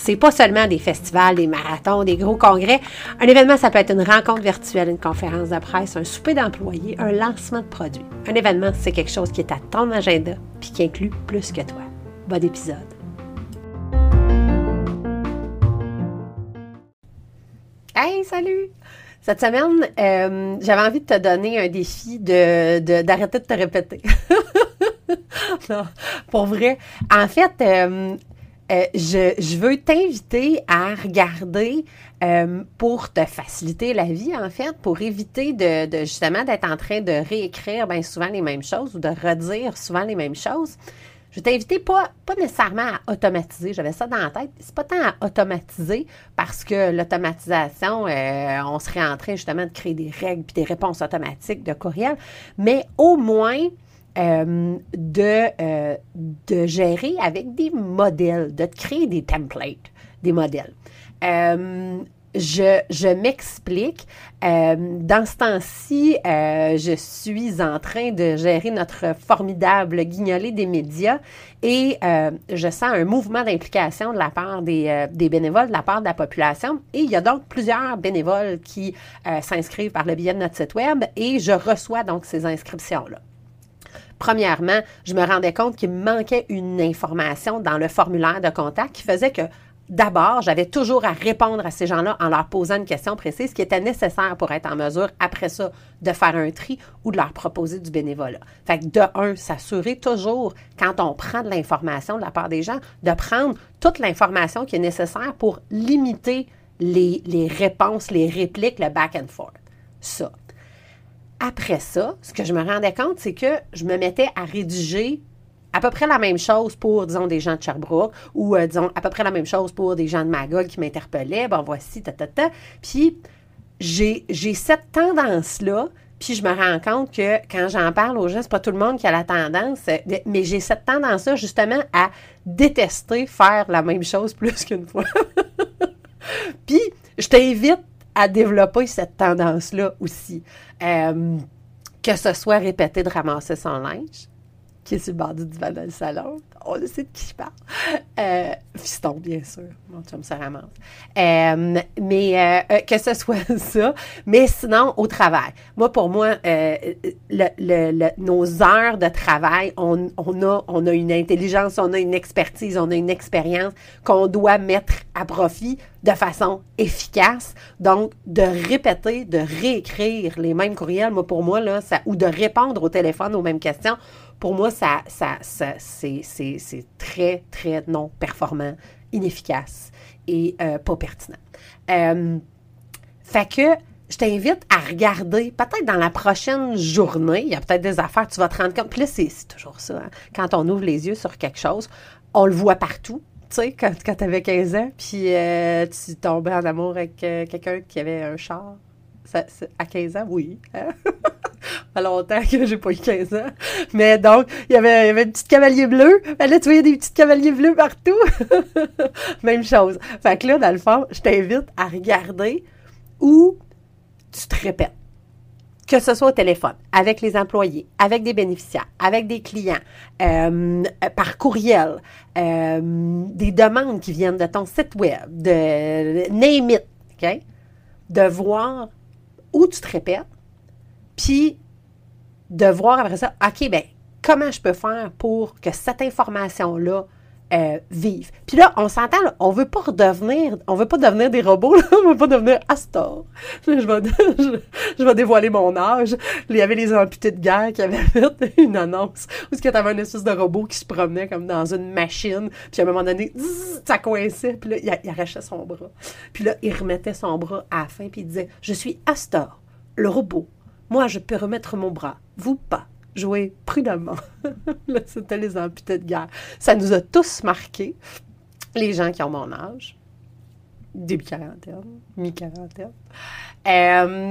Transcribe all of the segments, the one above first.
C'est pas seulement des festivals, des marathons, des gros congrès. Un événement, ça peut être une rencontre virtuelle, une conférence de presse, un souper d'employés, un lancement de produits. Un événement, c'est quelque chose qui est à ton agenda puis qui inclut plus que toi. Bon épisode. Hey, salut! Cette semaine, euh, j'avais envie de te donner un défi de, d'arrêter de, te répéter. pour vrai. En fait, euh, euh, je, veux t'inviter à regarder pour te faciliter la vie, en fait, pour éviter de, justement d'être en train de réécrire souvent les mêmes choses ou de redire souvent les mêmes choses. Je vais t'inviter pas, pas nécessairement à automatiser. J'avais ça dans la tête. C'est pas tant à automatiser parce que l'automatisation, euh, on serait en train justement de créer des règles puis des réponses automatiques de courriel, mais au moins euh, de, euh, de gérer avec des modèles, de créer des templates, des modèles je, m'explique. Euh, dans ce temps-ci, euh, je suis en train de gérer notre formidable guignolé des médias et euh, je sens un mouvement d'implication de la part des, des, bénévoles, de la part de la population. Et il y a donc plusieurs bénévoles qui s'inscrivent par le biais de notre site web et je reçois donc ces inscriptions-là. Premièrement, je me rendais compte qu'il me manquait une information dans le formulaire de contact qui faisait que d'abord, j'avais toujours à répondre à ces gens-là en leur posant une question précise qui était nécessaire pour être en mesure, après ça, de faire un tri ou de leur proposer du bénévolat. Fait que de un, s'assurer toujours, quand on prend de l'information de la part des gens, de prendre toute l'information qui est nécessaire pour limiter les, les réponses, les répliques, le back and forth. Ça. Après ça, ce que je me rendais compte, c'est que je me mettais à rédiger à peu près la même chose pour, disons, des gens de Sherbrooke ou, euh, disons, à peu près la même chose pour des gens de Magog qui m'interpellaient. Bon, voici, ta, ta, ta. Puis, j'ai, cette tendance-là, puis je me rends compte que quand j'en parle aux gens, c'est pas tout le monde qui a la tendance, euh, mais j'ai cette tendance-là justement à détester faire la même chose plus qu'une fois. puis, je t'invite à développer cette tendance-là aussi. Euh, que ce soit répéter de ramasser son linge, qui est sur le bord du divan dans le salon. On sait de qui je parle. Euh, fiston, bien sûr. Mon chum se ramasse. Euh, mais euh, euh, que ce soit ça. Mais sinon, au travail. Moi, pour moi, le, nos heures de travail, on, on, a, on a une intelligence, on a une expertise, on a une expérience qu'on doit mettre à profit de façon efficace. Donc, de répéter, de réécrire les mêmes courriels, moi, pour moi, là, ou de répondre au téléphone aux mêmes questions, pour moi, ça, ça, c'est très, très non performant, inefficace et euh, pas pertinent. Euh, fait que je t'invite à regarder, peut-être dans la prochaine journée, il y a peut-être des affaires, tu vas te rendre compte. Puis là, c'est toujours ça. Hein. Quand on ouvre les yeux sur quelque chose, on le voit partout. Tu sais, quand, quand tu avais 15 ans, puis euh, tu tombais en amour avec quelqu'un qui avait un char. À 15 ans, oui. Hein? pas longtemps que j'ai pas eu 15 ans. Mais donc, il y avait, il y avait une. Ben là, tu a des petits cavaliers bleus partout. Même chose. Fait que là, dans le fond, je t'invite à regarder où tu te répètes. Que ce soit au téléphone, avec les employés, avec des bénéficiaires, avec des clients, euh, par courriel, euh, des demandes qui viennent de ton site web, de name it, OK? De voir où tu te répètes, puis de voir après ça, OK, ben comment je peux faire pour que cette information-là euh. Puis là, on s'entend, on veut pas redevenir, on veut pas devenir des robots, là, on veut pas devenir Astor. Je vais, je, vais dévoiler mon âge. Il y avait les amputés de guerre qui avaient fait une annonce où il y avait un espèce de robot qui se promenait comme dans une machine, puis à un moment donné, ça coinçait, puis là, il, il arrachait son bras. Puis là, il remettait son bras à la fin, puis il disait, je suis Astor, le robot moi, je peux remettre mon bras, vous pas. Jouez prudemment. C'était les amputés de guerre. Ça nous a tous marqués, les gens qui ont mon âge, début quarantaine, mi-quarantaine. Euh,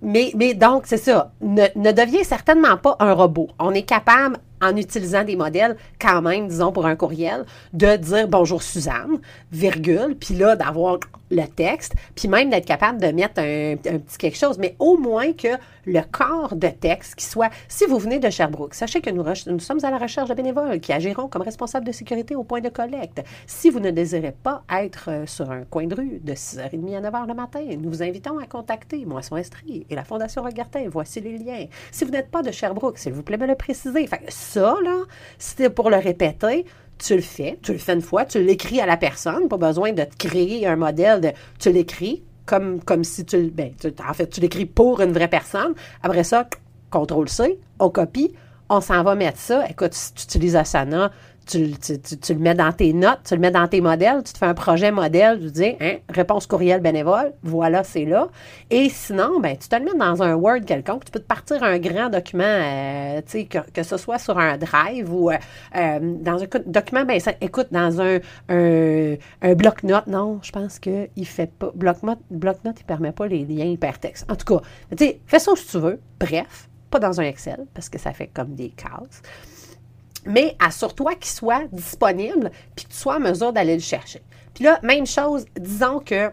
mais, mais donc, c'est ça. Ne, ne certainement pas un robot. On est capable, en utilisant des modèles quand même, disons, pour un courriel, de dire bonjour Suzanne, virgule, puis là, d'avoir le texte, puis même d'être capable de mettre un, petit quelque chose, mais au moins que le corps de texte qui soit, si vous venez de Sherbrooke, sachez que nous, sommes à la recherche de bénévoles qui agiront comme responsables de sécurité au point de collecte. Si vous ne désirez pas être euh, sur un coin de rue de 6h30 à 9h le matin, nous vous invitons à contacter Moisson Estrie et la Fondation Regartin. Voici les liens. Si vous n'êtes pas de Sherbrooke, s'il vous plaît, me le préciser. Ça, là, c'était pour le répéter, tu le fais, tu le fais une fois, tu l'écris à la personne, pas besoin de te créer un modèle de tu l'écris comme, comme si tu, ben, en fait, tu l'écris pour une vraie personne. Après ça, contrôle C, on copie, on s'en va mettre ça. Écoute, si tu utilises Asana, tu, tu, le mets dans tes notes, tu le mets dans tes modèles, tu te fais un projet modèle, tu dis, hein, réponse courriel bénévole, voilà, c'est là. Et sinon, ben, tu te le mets dans un Word quelconque, tu peux te partir un grand document, euh, tu sais, que, que, ce soit sur un Drive ou euh, euh, dans un document, ben, écoute, dans un, un, un bloc-notes, non, je pense qu'il fait pas, bloc-notes, bloc-notes, il permet pas les liens hypertextes. En tout cas, tu sais, fais ça si tu veux, bref, pas dans un Excel, parce que ça fait comme des cases mais assure-toi qu'il soit disponible puis que tu sois en mesure d'aller le chercher. Puis là, même chose, disons que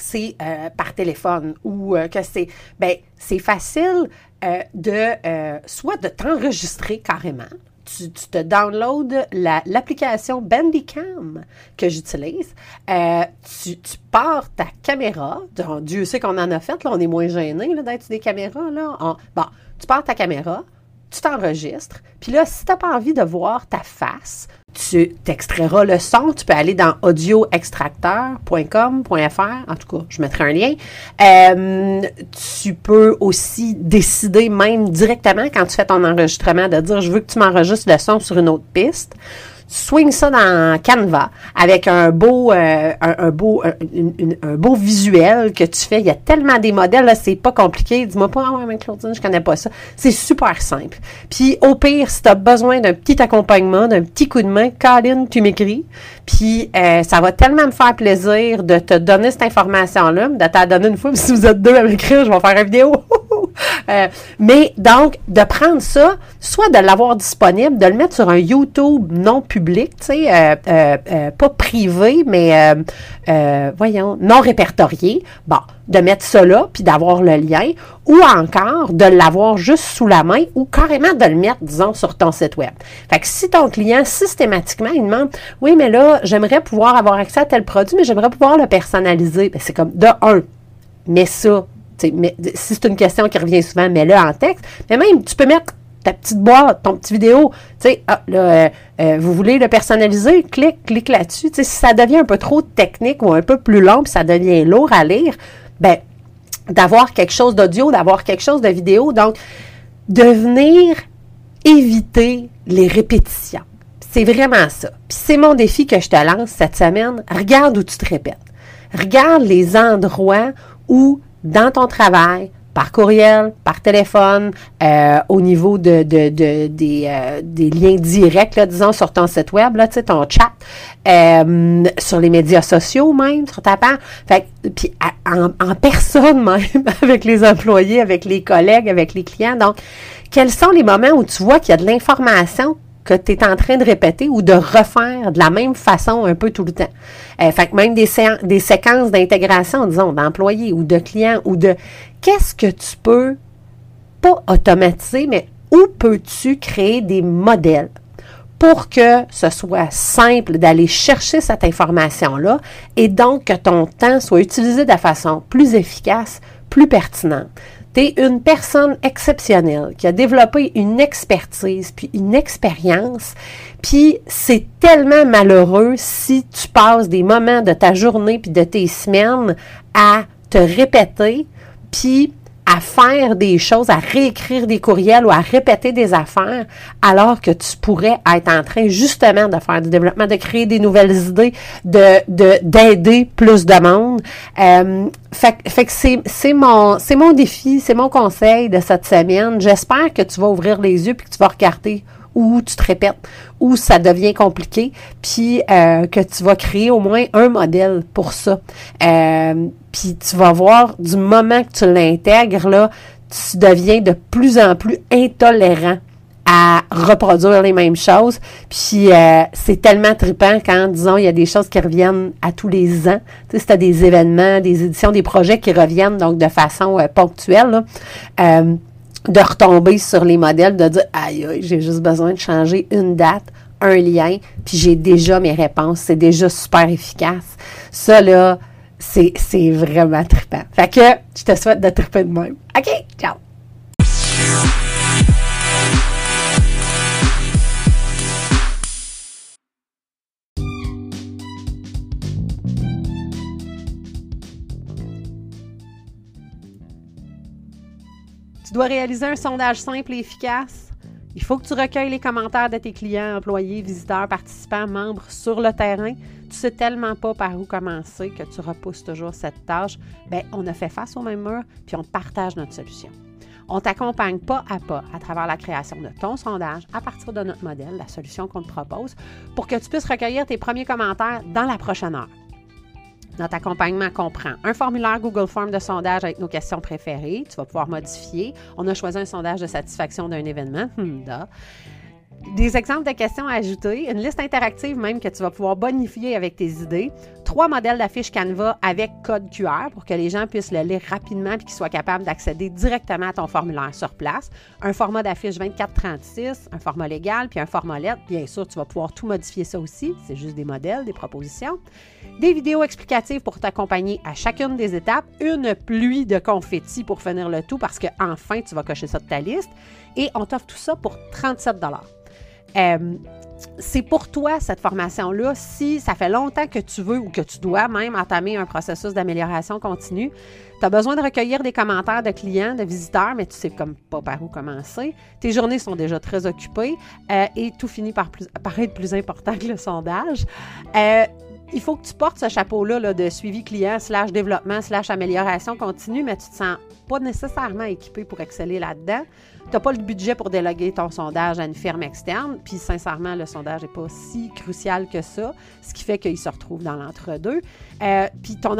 c'est euh, par téléphone ou euh, que c'est ben c'est facile euh, de soit de t'enregistrer carrément. Tu, te downloads l'application Bandicam que j'utilise. Tu, pars ta caméra. Dieu sait qu'on en a fait, là, on est moins gêné d'être des caméras. Là. bon, tu pars ta caméra, tu t'enregistres. Puis là, si tu n'as pas envie de voir ta face, tu t'extrairas le son. Tu peux aller dans audioextracteur.com.fr. En tout cas, je mettrai un lien. Euh, tu peux aussi décider même directement quand tu fais ton enregistrement de dire je veux que tu m'enregistres le son sur une autre piste swing ça dans Canva avec un beau, euh, un, beau, un, beau visuel que tu fais. Il y a tellement des modèles, là, c'est pas compliqué. Dis-moi pas, ah ouais, mais Claudine, je connais pas ça. C'est super simple. Puis, au pire, si tu as besoin d'un petit accompagnement, d'un petit coup de main, Colin, tu m'écris. Puis, euh, ça va tellement me faire plaisir de te donner cette information-là, de t'en donner une fois. si vous êtes deux à m'écrire, je vais faire une vidéo. Euh, mais donc, de prendre ça, soit de l'avoir disponible, de le mettre sur un YouTube non public, tu sais, euh, euh, pas privé, mais voyons, non répertorié. Bon, de mettre ça là, puis d'avoir le lien, ou encore de l'avoir juste sous la main, ou carrément de le mettre, disons, sur ton site web. Fait que si ton client, systématiquement, il demande, oui, mais là, j'aimerais pouvoir avoir accès à tel produit, mais j'aimerais pouvoir le personnaliser, ben, c'est comme, de un, mets ça mais, si c'est une question qui revient souvent, mets-le en texte. Mais même, tu peux mettre ta petite boîte, ton petit vidéo. Tu sais, ah, là, euh, euh, vous voulez le personnaliser? Clique, clique là-dessus. Si ça devient un peu trop technique ou un peu plus long, puis ça devient lourd à lire, ben, d'avoir quelque chose d'audio, d'avoir quelque chose de vidéo. Donc, de venir éviter les répétitions. C'est vraiment ça. Puis c'est mon défi que je te lance cette semaine. Regarde où tu te répètes. Regarde les endroits où dans ton travail, par courriel, par téléphone, euh, au niveau de, de, de des, euh, des, liens directs, là, disons, sur ton site web, là, ton chat, euh, sur les médias sociaux même, sur ta page. Fait puis en, en, personne même, avec les employés, avec les collègues, avec les clients. Donc, quels sont les moments où tu vois qu'il y a de l'information que tu es en train de répéter ou de refaire de la même façon un peu tout le temps. Euh, fait que même des, des séquences d'intégration, disons, d'employés ou de clients ou de qu'est-ce que tu peux pas automatiser, mais où peux-tu créer des modèles pour que ce soit simple d'aller chercher cette information-là et donc que ton temps soit utilisé de façon plus efficace, plus pertinente une personne exceptionnelle qui a développé une expertise puis une expérience. Puis c'est tellement malheureux si tu passes des moments de ta journée puis de tes semaines à te répéter puis à faire des choses, à réécrire des courriels ou à répéter des affaires, alors que tu pourrais être en train justement de faire du développement, de créer des nouvelles idées, de d'aider plus de monde. Euh, fait, que c'est, c'est mon c'est mon défi, c'est mon conseil de cette semaine. J'espère que tu vas ouvrir les yeux puis que tu vas regarder où tu te répètes, où ça devient compliqué, puis euh, que tu vas créer au moins un modèle pour ça. Euh, puis tu vas voir, du moment que tu l'intègres, là, tu deviens de plus en plus intolérant à reproduire les mêmes choses. Puis euh, c'est tellement trippant quand, disons, il y a des choses qui reviennent à tous les ans. Tu sais, as des événements, des éditions, des projets qui reviennent donc de façon euh, ponctuelle, euh, de retomber sur les modèles, de dire aïe, aïe j'ai juste besoin de changer une date, un lien, puis j'ai déjà mes réponses. C'est déjà super efficace. Ça, là, c'est, c'est vraiment trippant. Fait que je te souhaite de tripper de même. OK, ciao! Dois réaliser un sondage simple et efficace. Il faut que tu recueilles les commentaires de tes clients, employés, visiteurs, participants, membres sur le terrain. Tu sais tellement pas par où commencer que tu repousses toujours cette tâche. Bien, on a fait face au même mur, puis on partage notre solution. On t'accompagne pas à pas à travers la création de ton sondage à partir de notre modèle, la solution qu'on te propose, pour que tu puisses recueillir tes premiers commentaires dans la prochaine heure. Notre accompagnement comprend un formulaire Google Form de sondage avec nos questions préférées. Tu vas pouvoir modifier. On a choisi un sondage de satisfaction d'un événement. Hmm, des exemples de questions à ajouter, une liste interactive même que tu vas pouvoir bonifier avec tes idées, trois modèles d'affiches Canva avec code QR pour que les gens puissent le lire rapidement et qu'ils soient capables d'accéder directement à ton formulaire sur place, un format d'affiche 24-36, un format légal puis un format lettre. Bien sûr, tu vas pouvoir tout modifier ça aussi, c'est juste des modèles, des propositions. Des vidéos explicatives pour t'accompagner à chacune des étapes, une pluie de confettis pour finir le tout parce que enfin tu vas cocher ça de ta liste. Et on t'offre tout ça pour 37 euh, c'est pour toi cette formation-là. Si ça fait longtemps que tu veux ou que tu dois même entamer un processus d'amélioration continue, tu as besoin de recueillir des commentaires de clients, de visiteurs, mais tu sais comme pas par où commencer. Tes journées sont déjà très occupées euh, et tout finit par, plus, être plus important que le sondage. Euh, il faut que tu portes ce chapeau-là de suivi client, slash développement, slash amélioration continue, mais tu ne te sens pas nécessairement équipé pour exceller là-dedans. Tu n'as pas le budget pour déloguer ton sondage à une firme externe, puis sincèrement, le sondage n'est pas si crucial que ça, ce qui fait qu'il se retrouve dans l'entre-deux. Euh, puis ton,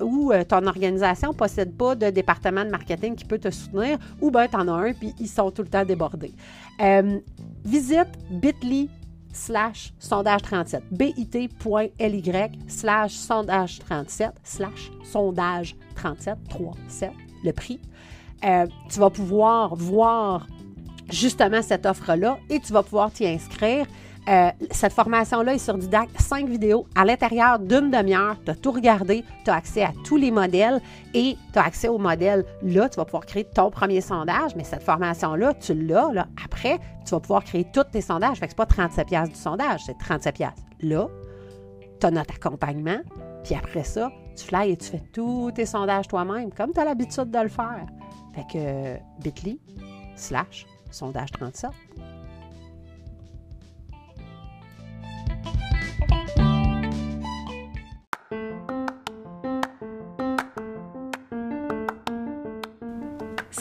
ou, euh, ton organisation ne possède pas de département de marketing qui peut te soutenir, ou bien tu en as un, puis ils sont tout le temps débordés. Euh, visite bit.ly slash sondage 37. bit.ly slash sondage 37 slash sondage 37 3 7 le prix. Euh, tu vas pouvoir voir justement cette offre-là et tu vas pouvoir t'y inscrire. Euh, cette formation-là est sur Didac, cinq vidéos à l'intérieur d'une demi-heure. Tu as tout regardé, tu as accès à tous les modèles et tu as accès au modèle. Là, tu vas pouvoir créer ton premier sondage, mais cette formation-là, tu l'as. Là, après, tu vas pouvoir créer tous tes sondages. Fait que ce pas 37 du sondage, c'est 37 Là, tu as notre accompagnement. Puis après ça, tu fly et tu fais tous tes sondages toi-même, comme tu as l'habitude de le faire. Fait que bit.ly slash sondage 37.